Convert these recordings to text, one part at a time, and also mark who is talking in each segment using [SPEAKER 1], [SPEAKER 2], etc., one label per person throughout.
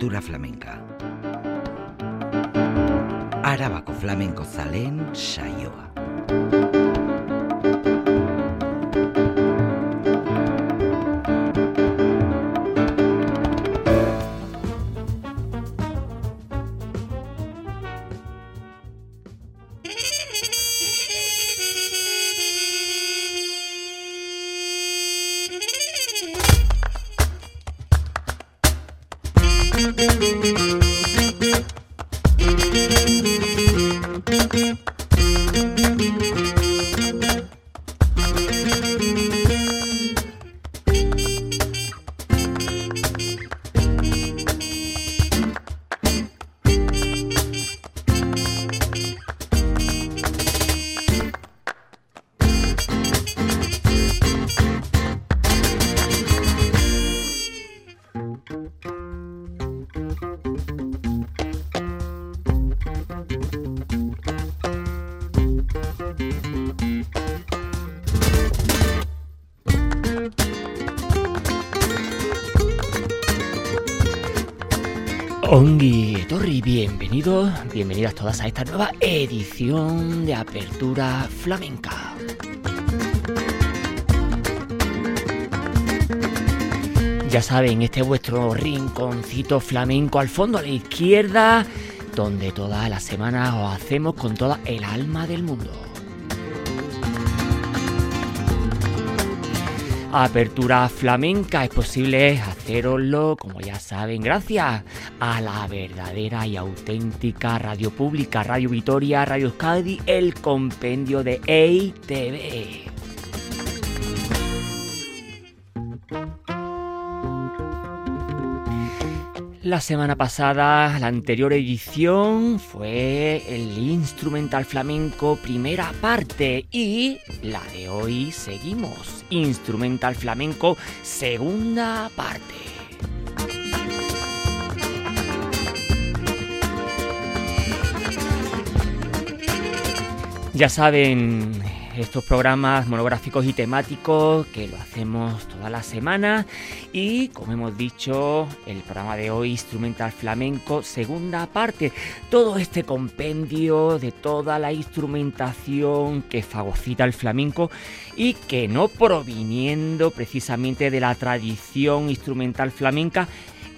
[SPEAKER 1] Apertura flamenca. Arábaco flamenco zalén saioa.
[SPEAKER 2] Ongi Torri, bienvenidos, bienvenidas todas a esta nueva edición de Apertura Flamenca. Ya saben, este es vuestro rinconcito flamenco al fondo a la izquierda, donde todas las semanas os hacemos con toda el alma del mundo. Apertura flamenca es posible haceroslo, como ya saben, gracias a la verdadera y auténtica radio pública, Radio Vitoria, Radio Euskadi, el compendio de EITV. La semana pasada, la anterior edición fue el instrumental flamenco primera parte y la de hoy seguimos, instrumental flamenco segunda parte. Ya saben, estos programas monográficos y temáticos que lo hacemos toda la semana y como hemos dicho el programa de hoy instrumental flamenco segunda parte todo este compendio de toda la instrumentación que fagocita el flamenco y que no proviniendo precisamente de la tradición instrumental flamenca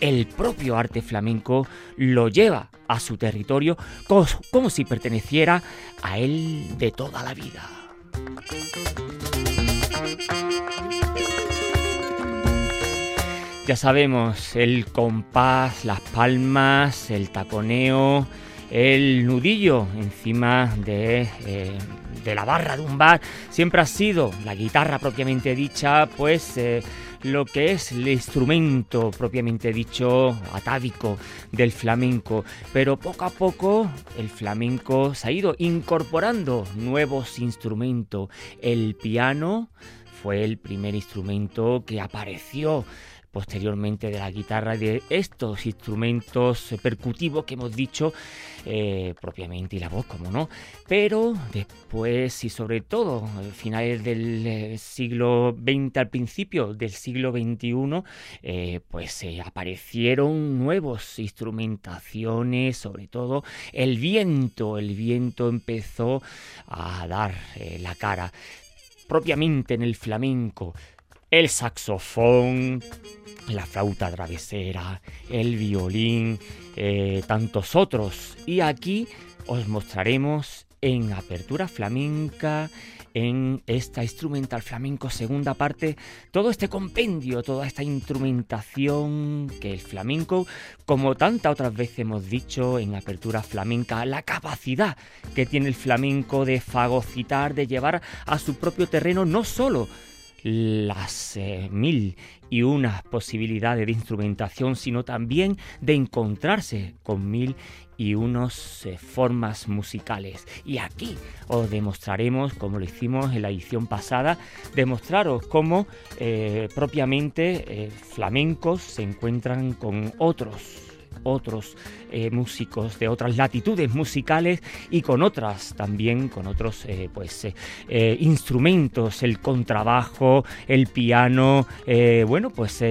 [SPEAKER 2] el propio arte flamenco lo lleva a su territorio como, como si perteneciera a él de toda la vida. Ya sabemos, el compás, las palmas, el taconeo, el nudillo encima de, eh, de la barra de un bar, siempre ha sido la guitarra propiamente dicha, pues eh, lo que es el instrumento propiamente dicho atávico del flamenco, pero poco a poco el flamenco se ha ido incorporando nuevos instrumentos. El piano fue el primer instrumento que apareció posteriormente de la guitarra y de estos instrumentos percutivos que hemos dicho eh, propiamente y la voz, como no. Pero después y sobre todo a finales del eh, siglo XX al principio del siglo XXI, eh, pues aparecieron nuevos instrumentaciones, sobre todo el viento, el viento empezó a dar la cara propiamente en el flamenco, el saxofón, la flauta travesera, el violín, eh, tantos otros. Y aquí os mostraremos en Apertura Flamenca, en esta instrumental flamenco segunda parte, todo este compendio, toda esta instrumentación que el flamenco, como tantas otras veces hemos dicho en Apertura Flamenca, la capacidad que tiene el flamenco de fagocitar, de llevar a su propio terreno no solo las eh, mil y unas posibilidades de instrumentación, sino también de encontrarse con mil y unas eh, formas musicales. Y aquí os demostraremos, como lo hicimos en la edición pasada, demostraros cómo eh, propiamente flamencos se encuentran con otros otros eh, músicos de otras latitudes musicales y con otras también, con otros eh, pues eh, instrumentos, el contrabajo, el piano, bueno, pues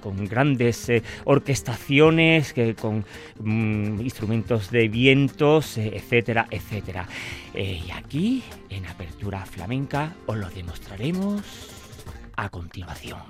[SPEAKER 2] con grandes orquestaciones, con mm, instrumentos de vientos, etcétera, etcétera. y aquí, en Apertura Flamenca, os lo demostraremos a continuación.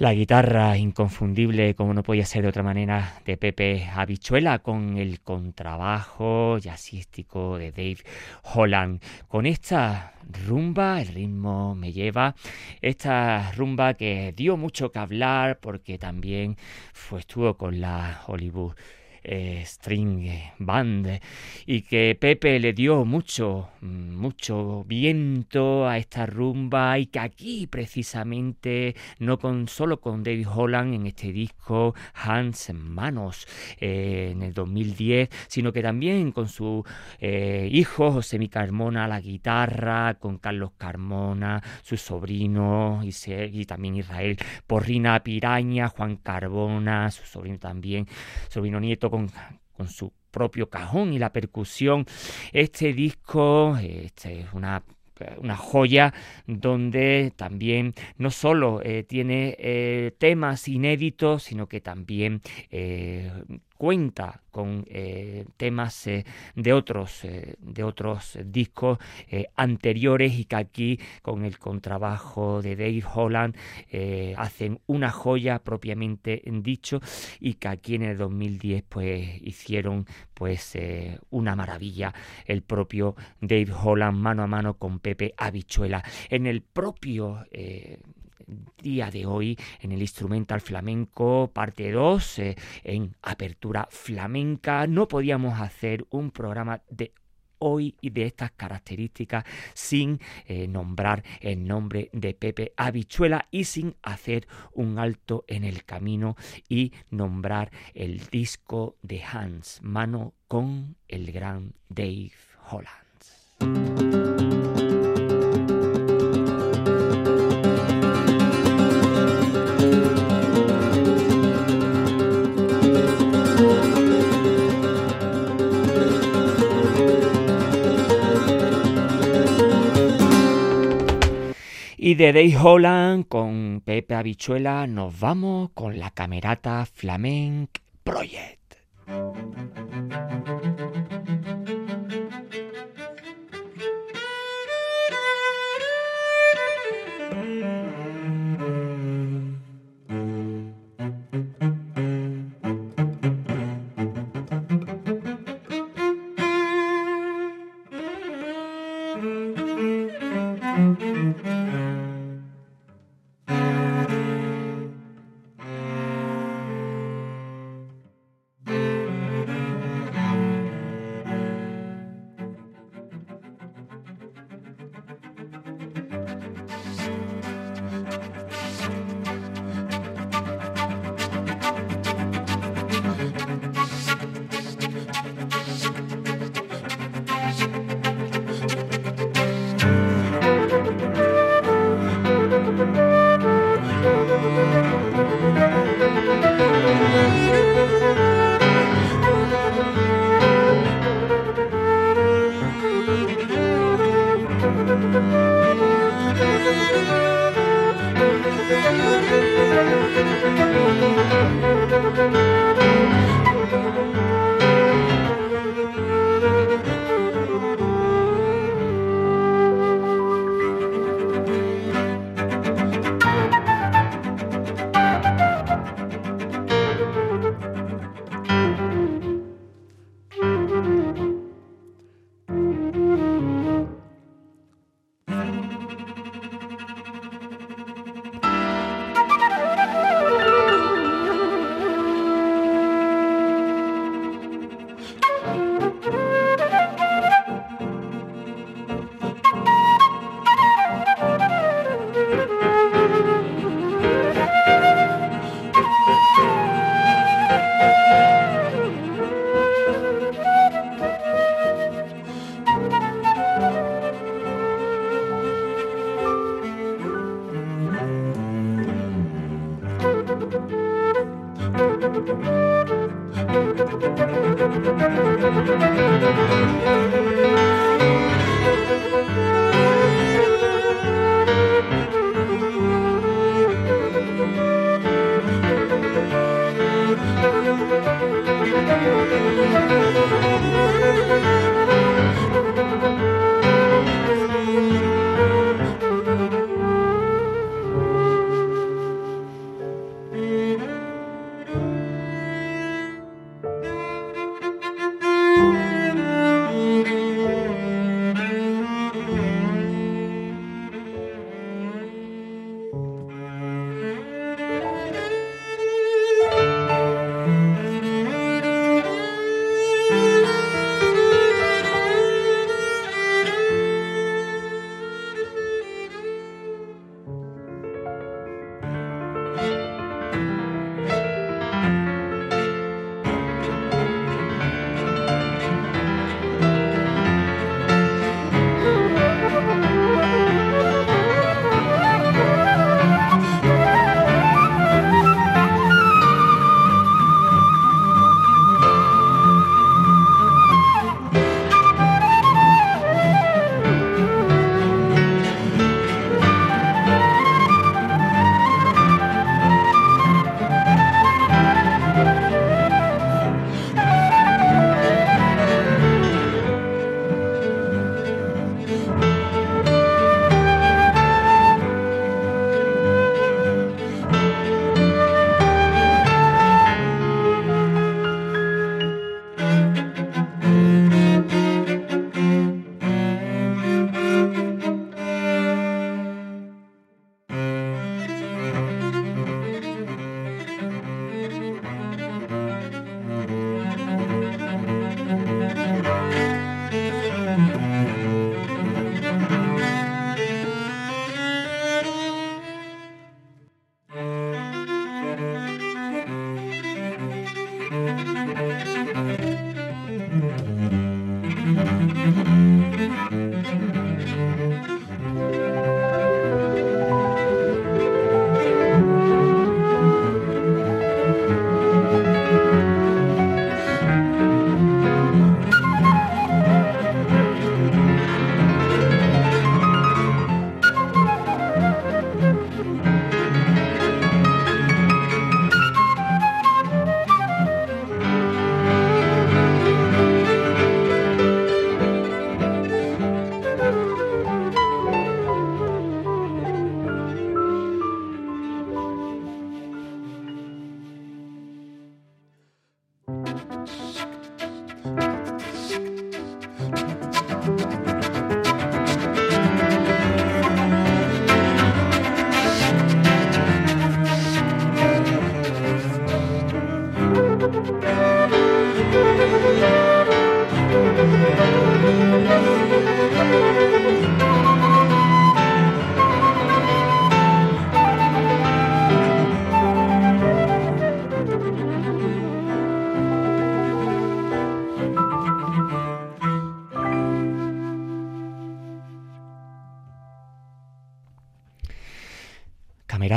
[SPEAKER 2] La guitarra inconfundible, como no podía ser de otra manera, de Pepe Habichuela, con el contrabajo jazzístico de Dave Holland. Con esta rumba, el ritmo me lleva, esta rumba que dio mucho que hablar porque también fue, estuvo con la Hollywood eh, string band y que Pepe le dio mucho, mucho viento a esta rumba y que aquí precisamente, no con solo con David Holland en este disco Hands en Manos eh, en el 2010, sino que también con su eh, hijo José Mi Carmona la guitarra, con Carlos Carmona, su sobrino y, y también Israel Porrina Piraña, Juan Carbona, su sobrino también, sobrino nieto con, su propio cajón y la percusión. Este disco este es una una joya donde también no solo eh, tiene eh, temas inéditos, sino que también eh, cuenta con eh, temas eh, de otros eh, de otros discos anteriores y que aquí con el contrabajo de Dave Holland hacen una joya propiamente dicho y que aquí en el 2010 pues hicieron pues una maravilla. El propio Dave Holland mano a mano con Pepe Habichuela. En el propio día de hoy en el instrumental flamenco, parte 2, eh, en apertura flamenca. No podíamos hacer un programa de hoy y de estas características sin eh, nombrar el nombre de Pepe Habichuela y sin hacer un alto en el camino y nombrar el disco de Hans, mano con el gran Dave Holland. Y de Dave Holland con Pepe Habichuela nos vamos con la camerata Flamenc Project.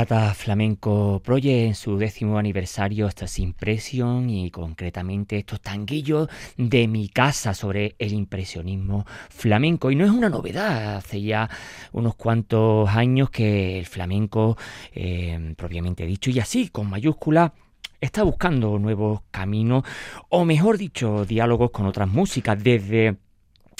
[SPEAKER 2] Flamenco Project en su décimo aniversario, estas impresión y concretamente estos tanguillos de mi casa sobre el impresionismo flamenco. Y no es una novedad, hace ya unos cuantos años que el flamenco, eh, propiamente dicho, y así con mayúscula, está buscando nuevos caminos, o mejor dicho, diálogos con otras músicas, desde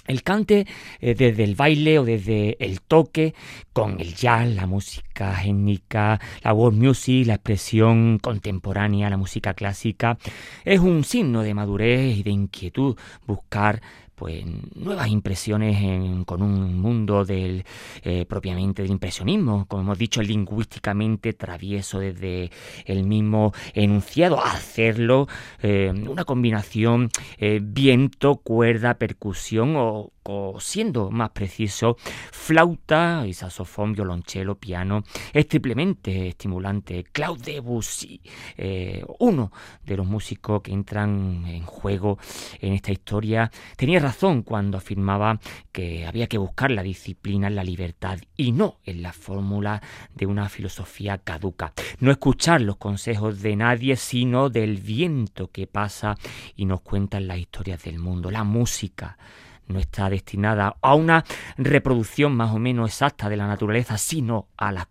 [SPEAKER 2] el cante eh, desde el baile o desde el toque, con el jazz, la música étnica, la world music, la expresión contemporánea, la música clásica, es un signo de madurez y de inquietud buscar pues nuevas impresiones con un mundo del eh, propiamente del impresionismo, como hemos dicho, lingüísticamente travieso desde el mismo enunciado, hacerlo eh, una combinación eh, viento, cuerda, percusión o siendo más preciso, flauta y saxofón, violonchelo, piano, es triplemente estimulante. Claude Debussy, eh, uno de los músicos que entran en juego en esta historia, tenía razón cuando afirmaba que había que buscar la disciplina en la libertad y no en la fórmula de una filosofía caduca. No escuchar los consejos de nadie, sino del viento que pasa y nos cuentan las historias del mundo, la música no está destinada a una reproducción más o menos exacta de la naturaleza, sino a la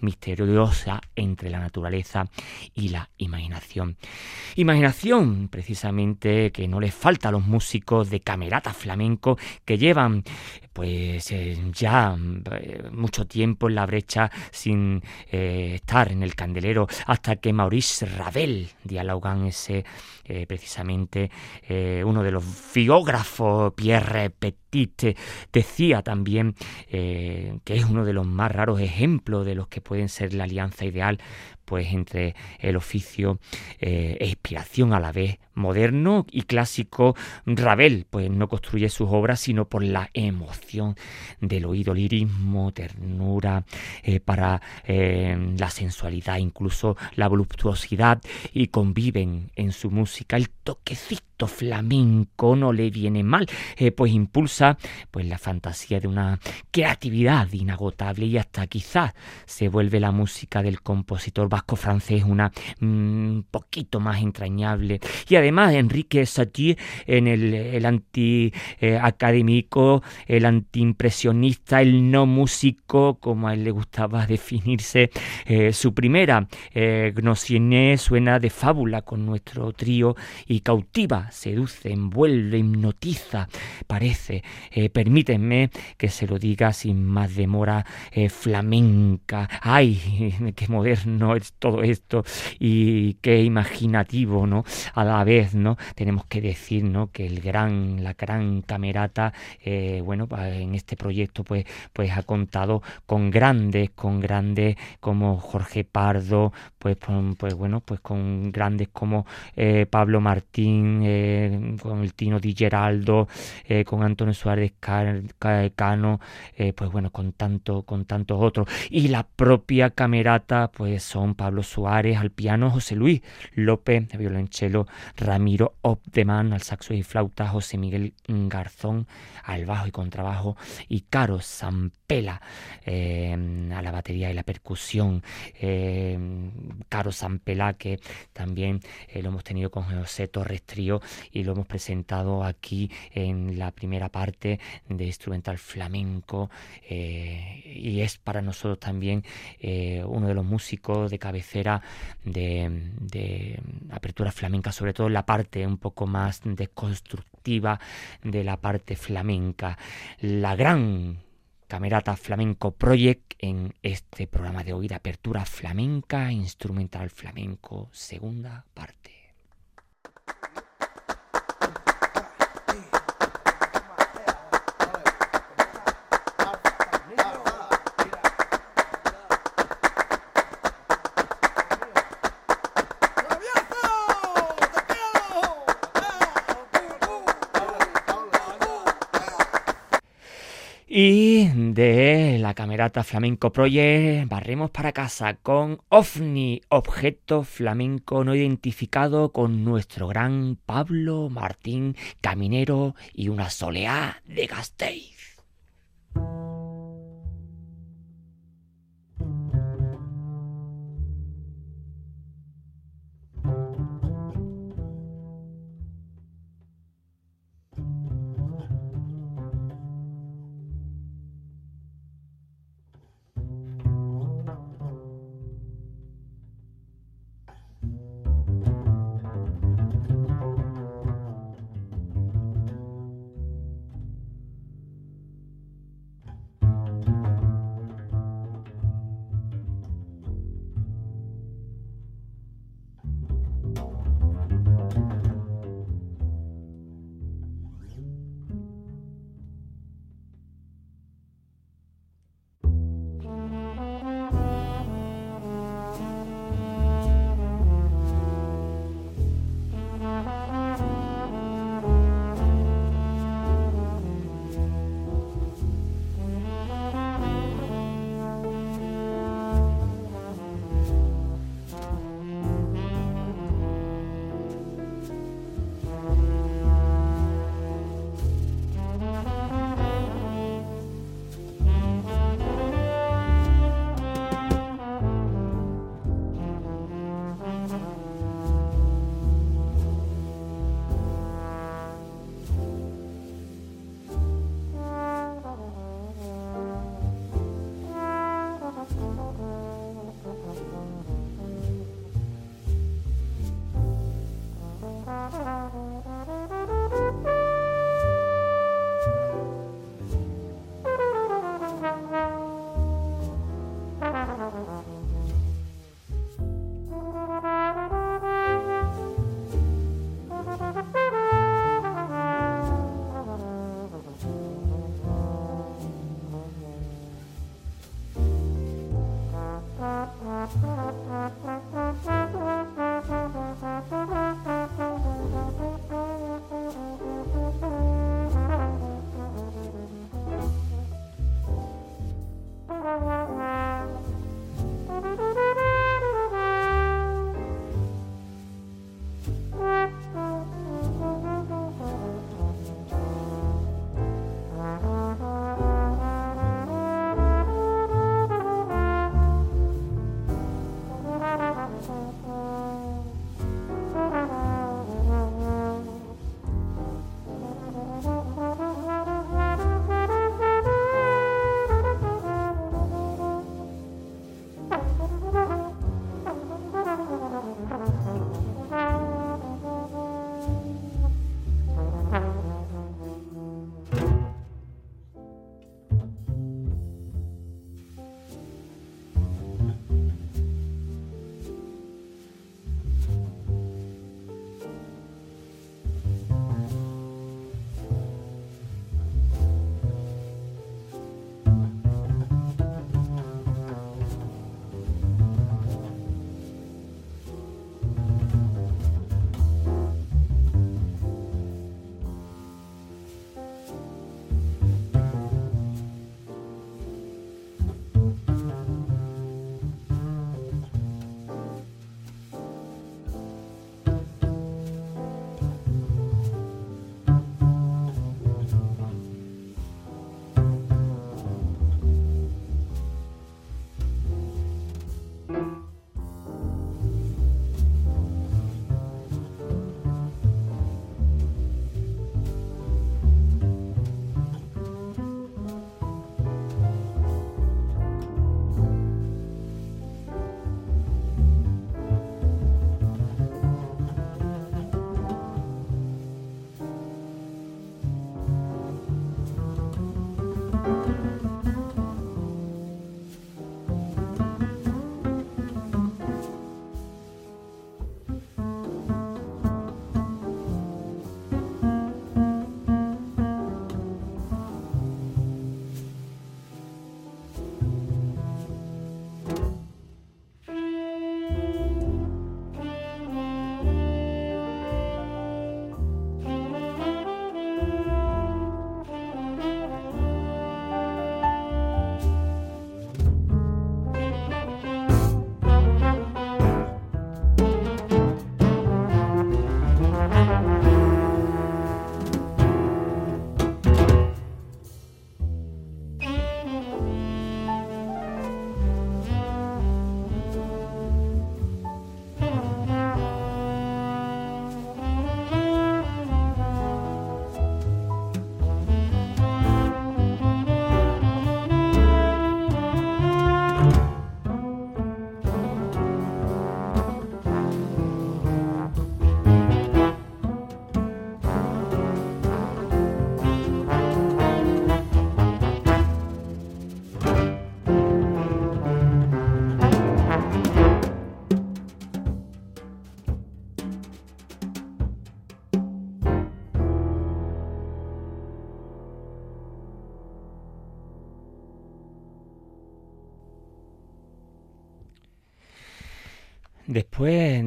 [SPEAKER 2] misteriosa entre la naturaleza y la imaginación. Imaginación, precisamente, que no les falta a los músicos de camerata flamenco que llevan pues eh, ya eh, mucho tiempo en la brecha sin eh, estar en el candelero hasta que Maurice Ravel dialoga en ese precisamente uno de los biógrafos Pierre Petit decía también que es uno de los más raros ejemplos de los que pueden ser la alianza ideal pues entre el oficio e inspiración a la vez moderno y clásico. Ravel pues no construye sus obras sino por la emoción del oído lirismo ternura eh, para eh, la sensualidad incluso la voluptuosidad y conviven en su música. El toquecito flamenco no le viene mal, eh, pues impulsa pues la fantasía de una creatividad inagotable y hasta quizás se vuelve la música del compositor vasco francés una un mm, poquito más entrañable. Y además Enrique Satie en el, el anti eh, académico, el antiimpresionista, el no músico, como a él le gustaba definirse, eh, su primera eh, suena de fábula con nuestro trío y cautiva seduce, envuelve, hipnotiza, parece. Eh, permítanme que se lo diga sin más demora, eh, flamenca. ¡Ay! ¡Qué moderno es todo esto! Y qué imaginativo, ¿no? A la vez, ¿no? Tenemos que decir, ¿no? Que el gran, la gran camerata, eh, bueno, en este proyecto, pues, pues ha contado con grandes, con grandes como Jorge Pardo, pues, pues bueno, pues con grandes como Pablo Martín, con el Tino Di Geraldo, eh, con Antonio Suárez Cano, eh, pues bueno, con, tanto, con tantos otros. Y la propia camerata, pues son Pablo Suárez al piano, José Luis López, violonchelo, Ramiro Opdeman al saxo y flauta, José Miguel Garzón al bajo y contrabajo y Caro Zampela eh, a la batería y la percusión. Caro Zampela que también lo hemos tenido con José Torres Trío y lo hemos presentado aquí en la primera parte de instrumental flamenco eh, y es para nosotros también eh, uno de los músicos de cabecera de, de apertura flamenca, sobre todo en la parte un poco más desconstructiva de la parte flamenca. La gran Camerata Flamenco Project en este programa de hoy apertura flamenca, instrumental flamenco, segunda parte. Y de la camerata Flamenco Project barremos para casa con OVNI, objeto flamenco no identificado con nuestro gran Pablo Martín Caminero y una soleá de Gasteiz.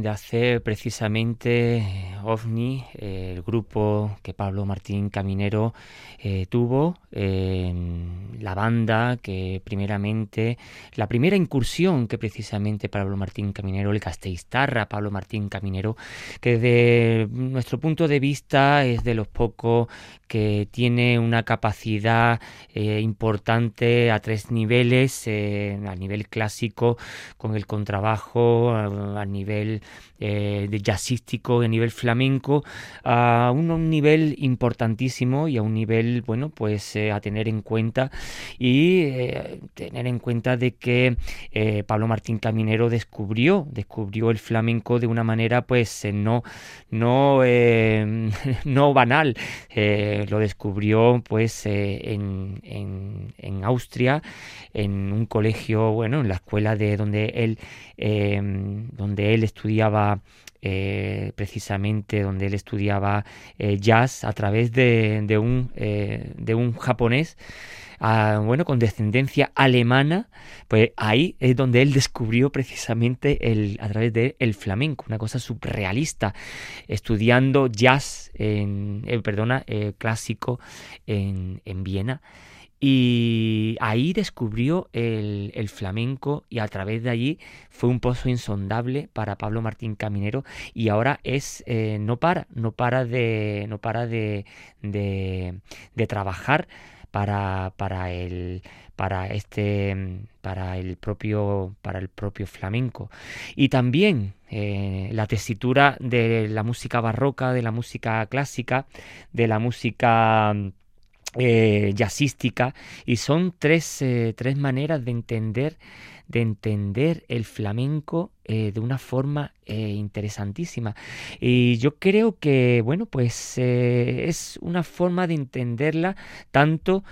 [SPEAKER 2] Hacer precisamente OVNI, eh, el grupo que Pablo Martín Caminero eh, tuvo, la banda que primeramente, la primera incursión que precisamente Pablo Martín Caminero, el Casteistarra Pablo Martín Caminero, que desde nuestro punto de vista es de los pocos que tiene una capacidad importante a tres niveles, a nivel clásico con el contrabajo, a nivel eh, de jazzístico, a nivel flamenco, a un, nivel importantísimo y a un nivel, bueno, pues eh, a tener en cuenta y eh, tener en cuenta de que Pablo Martín Caminero descubrió, descubrió el flamenco de una manera pues no, no, no banal, lo descubrió pues en, en, en Austria, en un colegio, bueno, en la escuela de donde él donde él estudiaba eh, precisamente donde él estudiaba eh, jazz a través de, un, eh, de un japonés ah, bueno, con descendencia alemana, pues ahí es donde él descubrió precisamente el, a través del el flamenco, una cosa surrealista, estudiando jazz, en, perdona, clásico en, en Viena. Y ahí descubrió el, flamenco y a través de allí fue un pozo insondable para Pablo Martín Caminero y ahora es eh, no para, no para de no para de, de, trabajar para, para el para este para el propio para el propio flamenco. Y también eh, la tesitura de la música barroca de la música clásica de la música eh, y son tres, eh, tres, maneras de entender de entender el flamenco eh, de una forma interesantísima. Y yo creo que bueno pues es una forma de entenderla tanto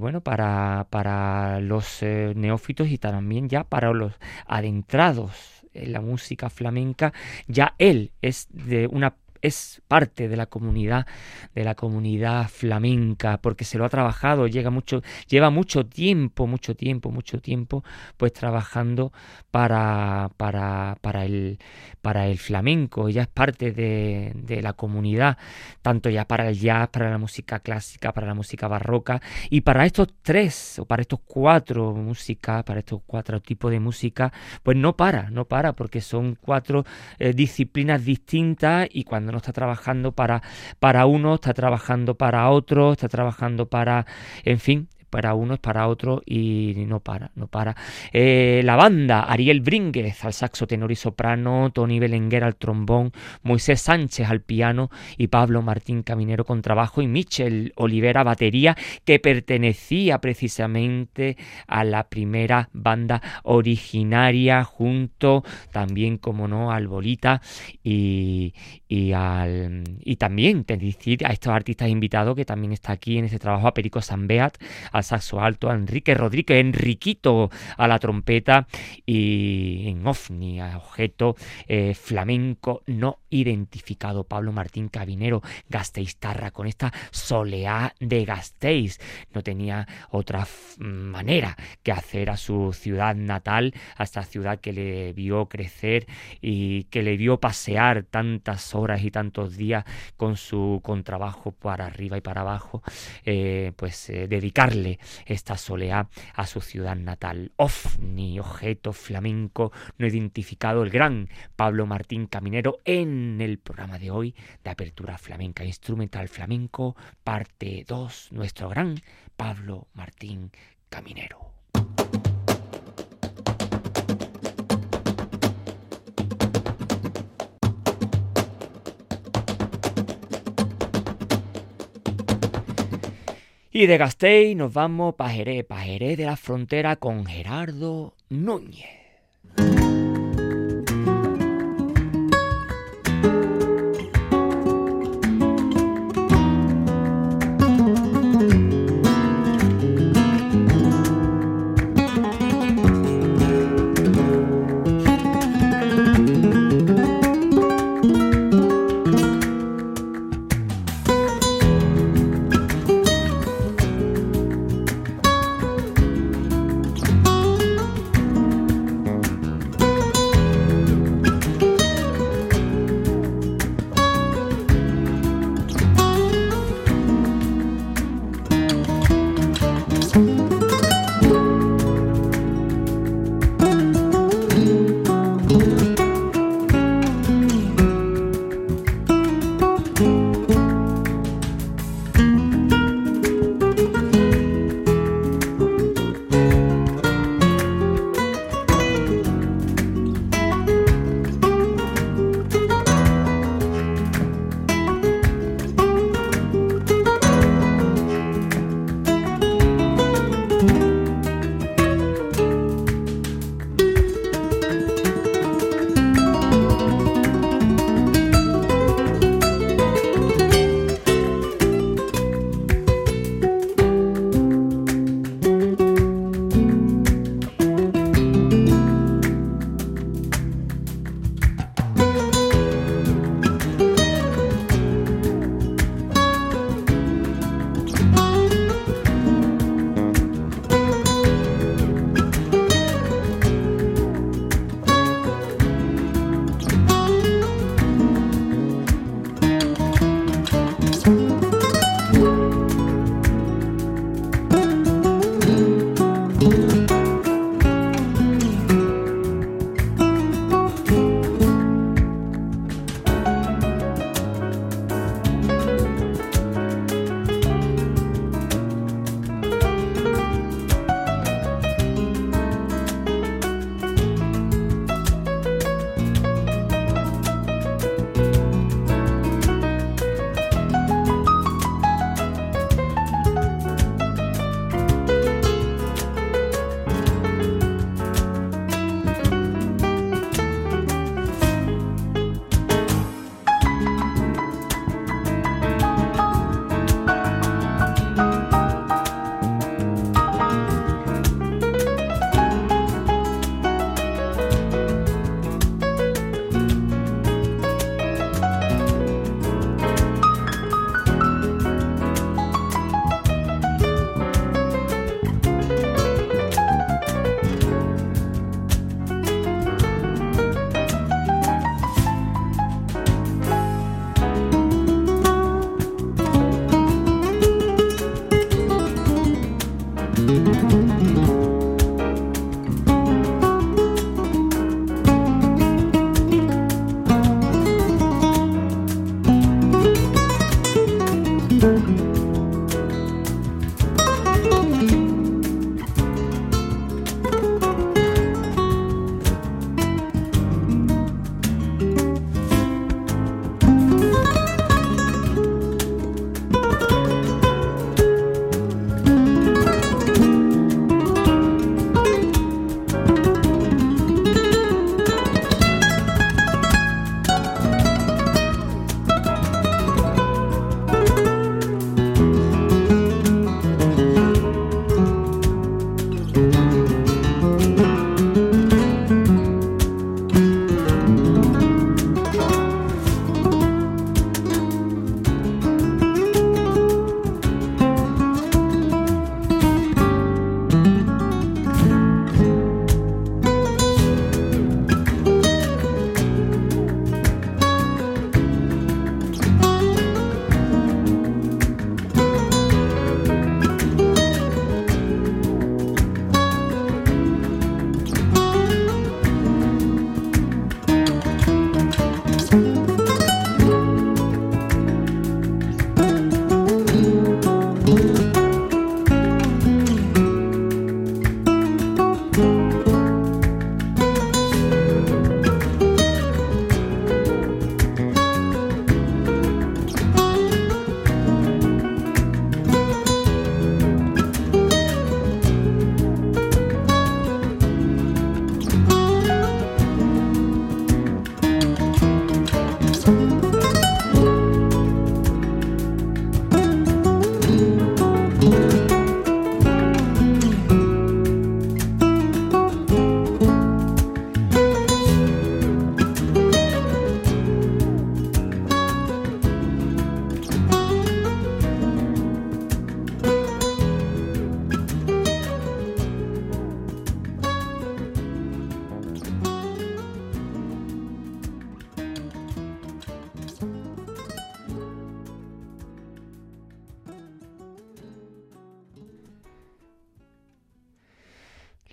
[SPEAKER 2] bueno para, para los neófitos y también ya para los adentrados en la música flamenca. Ya él es de una es parte de la comunidad, de la comunidad flamenca, porque se lo ha trabajado, llega mucho, lleva mucho tiempo, mucho tiempo, mucho tiempo, pues trabajando para, para, para, el, para el flamenco, ya es parte de, de la comunidad, tanto ya para el jazz, para la música clásica, para la música barroca, y para estos tres, o para estos cuatro músicas, para estos cuatro tipos de música, pues no para, no para, porque son cuatro eh, disciplinas distintas y cuando no está trabajando para, para uno, está trabajando para otro, está trabajando para, en fin, para uno es para otro y no para, no para. Eh, la banda, Ariel Brínguez al saxo tenor y soprano, Tony Belenguer al trombón, Moisés Sánchez al piano y Pablo Martín Caminero con trabajo y Michel Olivera batería, que pertenecía precisamente a la primera banda originaria junto también, como no, al Bolita y, y, al, y también decir a estos artistas invitados que también está aquí en este trabajo, a Perico Sanbeat, al saxo alto, Enrique Rodríguez, Enriquito a la trompeta y en OVNI, a objeto eh, flamenco no identificado, Pablo Martín Cabinero, Gasteiztarra, con esta soleá de Gasteiz. No tenía otra manera que hacer a su ciudad natal, a esta ciudad que le vio crecer y que le vio pasear tantas horas y tantos días con su contrabajo para arriba y para abajo, eh, pues eh, dedicarle esta soleá a su ciudad natal. OVNI, objeto flamenco no identificado, el gran Pablo Martín Caminero en el programa de hoy de Apertura Flamenca Instrumental Flamenco, parte 2, nuestro gran Pablo Martín Caminero. Y de Gasteiz nos vamos para Jerez, para Jerez de la frontera con Gerardo Núñez.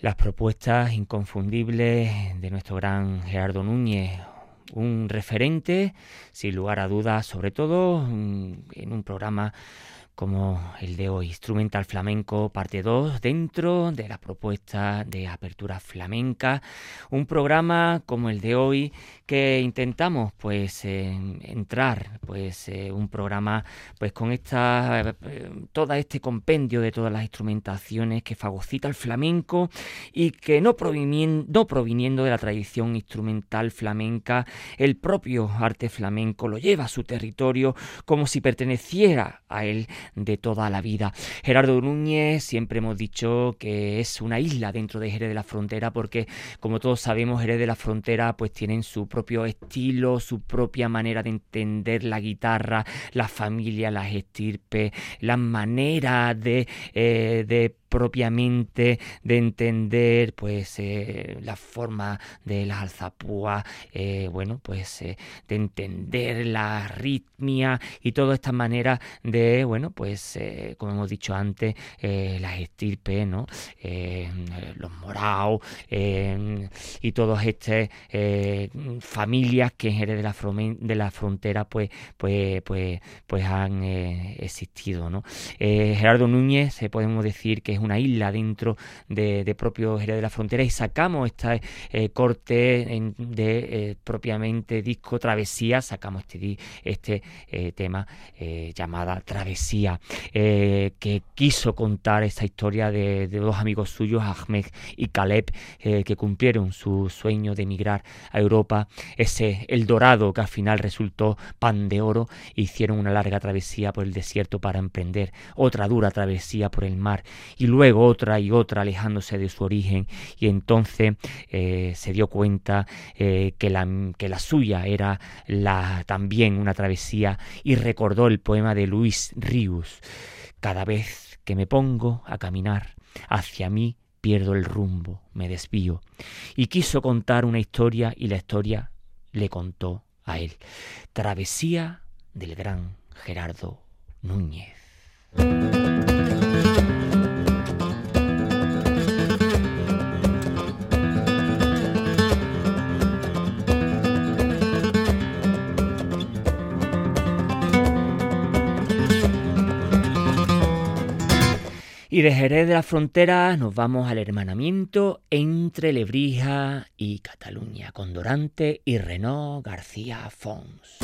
[SPEAKER 2] Las propuestas inconfundibles de nuestro gran Gerardo Núñez, un referente, sin lugar a dudas, sobre todo en un programa como el de hoy, Instrumental Flamenco, parte 2, dentro de la propuesta de apertura flamenca, un programa como el de hoy que intentamos pues entrar pues eh, un programa pues con esta eh, todo este compendio de todas las instrumentaciones que fagocita el flamenco y que no proviniendo, no proviniendo de la tradición instrumental flamenca el propio arte flamenco lo lleva a su territorio como si perteneciera a él de toda la vida. Gerardo Núñez siempre hemos dicho que es una isla dentro de Jerez de la Frontera porque como todos sabemos Jerez de la Frontera pues tienen su propio estilo, su propia manera de entender la guitarra, la familia, las estirpes, la manera de, eh, de propiamente de entender pues eh, la forma de las alzapúas, eh, bueno, pues eh, de entender la ritmia y toda esta manera de, bueno, pues como hemos dicho antes, las estirpes, ¿no? los moraos y todas estas familias que en Jerez de la, de la frontera pues, pues, pues, pues han existido, ¿no? Gerardo Núñez, podemos decir que es una isla dentro de, propio Jerez de la Frontera y sacamos este corte de eh, propiamente disco Travesía, sacamos este, este eh, tema llamada Travesía, que quiso contar esta historia de, dos amigos suyos, Ahmed y Caleb, que cumplieron su sueño de emigrar a Europa, ese El Dorado que al final resultó pan de oro, hicieron una larga travesía por el desierto para emprender otra dura travesía por el mar y luego otra y otra alejándose de su origen y entonces eh, se dio cuenta eh, que, la, que la suya era la, también una travesía y recordó el poema de Luis Rius. Cada vez que me pongo a caminar hacia mí pierdo el rumbo, me desvío. Y quiso contar una historia y la historia le contó a él. Travesía del gran Gerardo Núñez. Y de Jerez de la Frontera nos vamos al hermanamiento entre Lebrija y Cataluña, con Dorante y Renaud García Fons.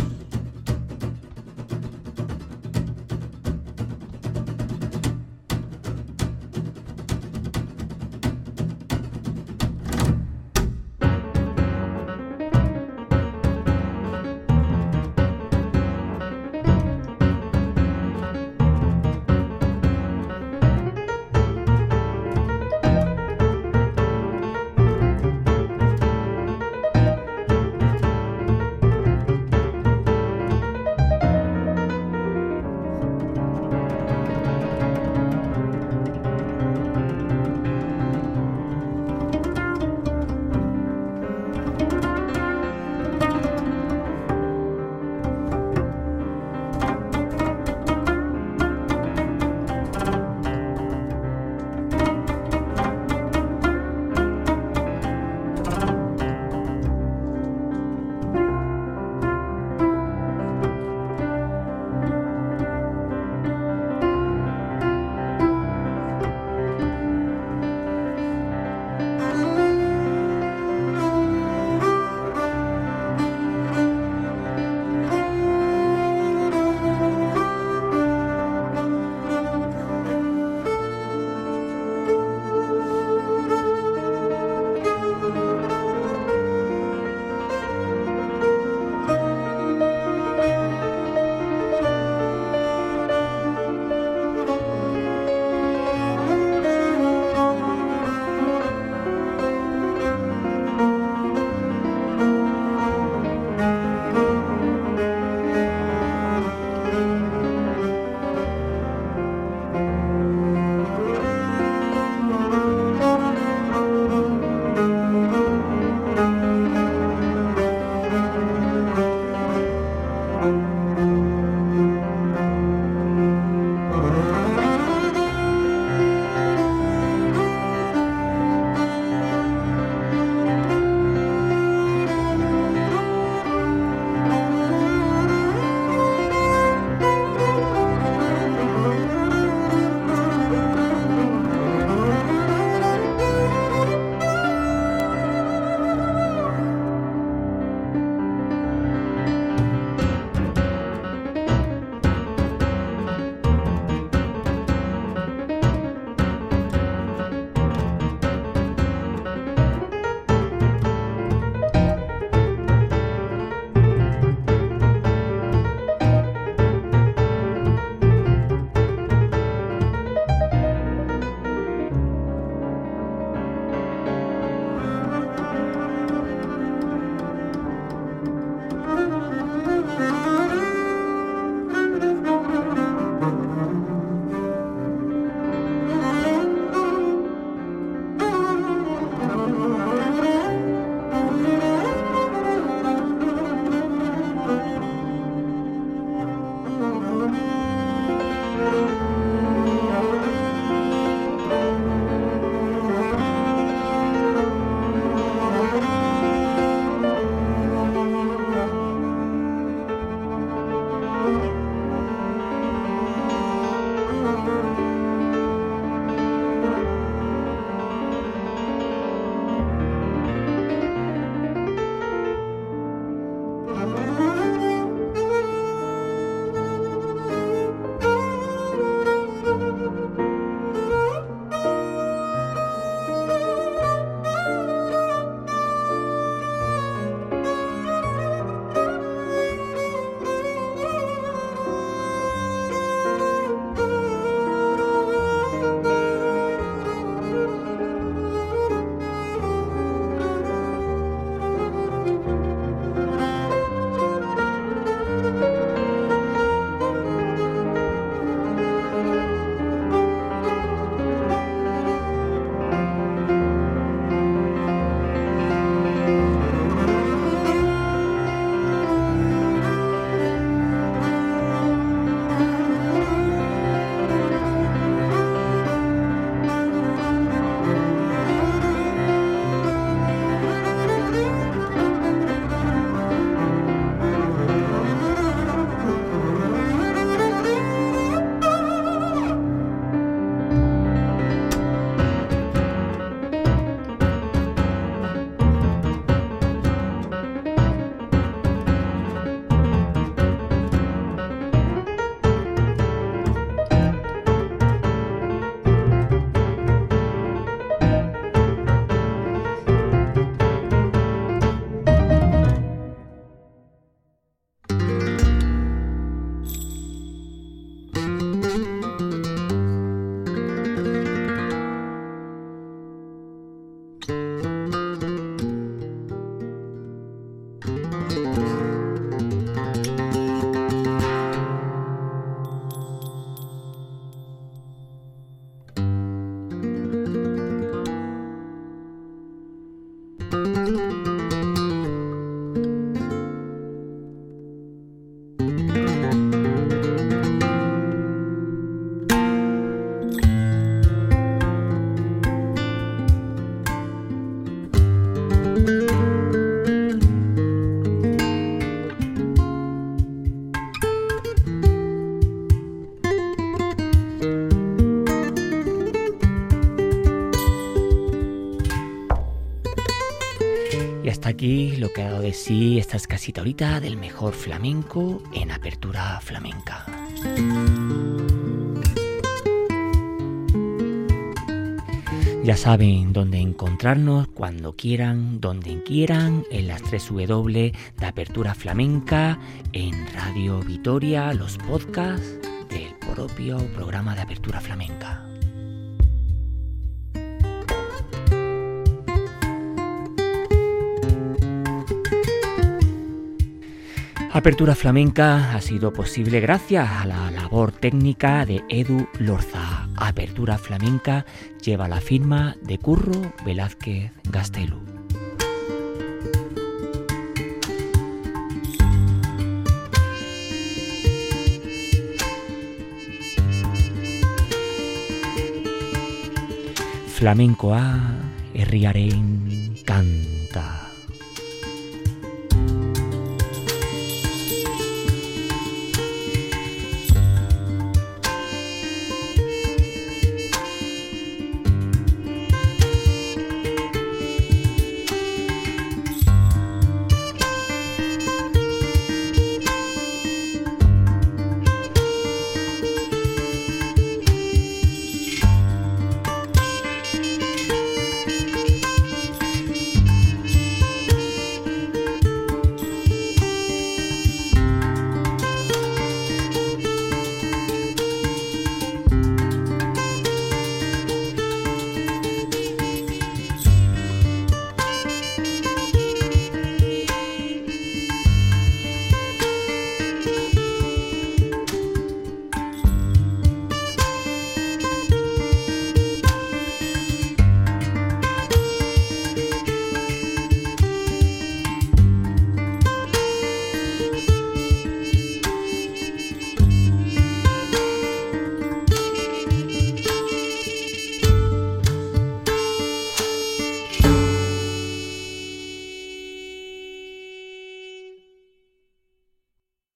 [SPEAKER 2] Aquí lo que ha dado de sí esta escasita ahorita del mejor flamenco en apertura flamenca. Ya saben dónde encontrarnos cuando quieran, donde quieran, en las 3 W de Apertura Flamenca, en Radio Vitoria, los podcasts del propio programa de Apertura Flamenca. Apertura Flamenca ha sido posible gracias a la labor técnica de Edu Lorza. Apertura Flamenca lleva la firma de Curro Velázquez Gastelu. Flamencoa herriaren.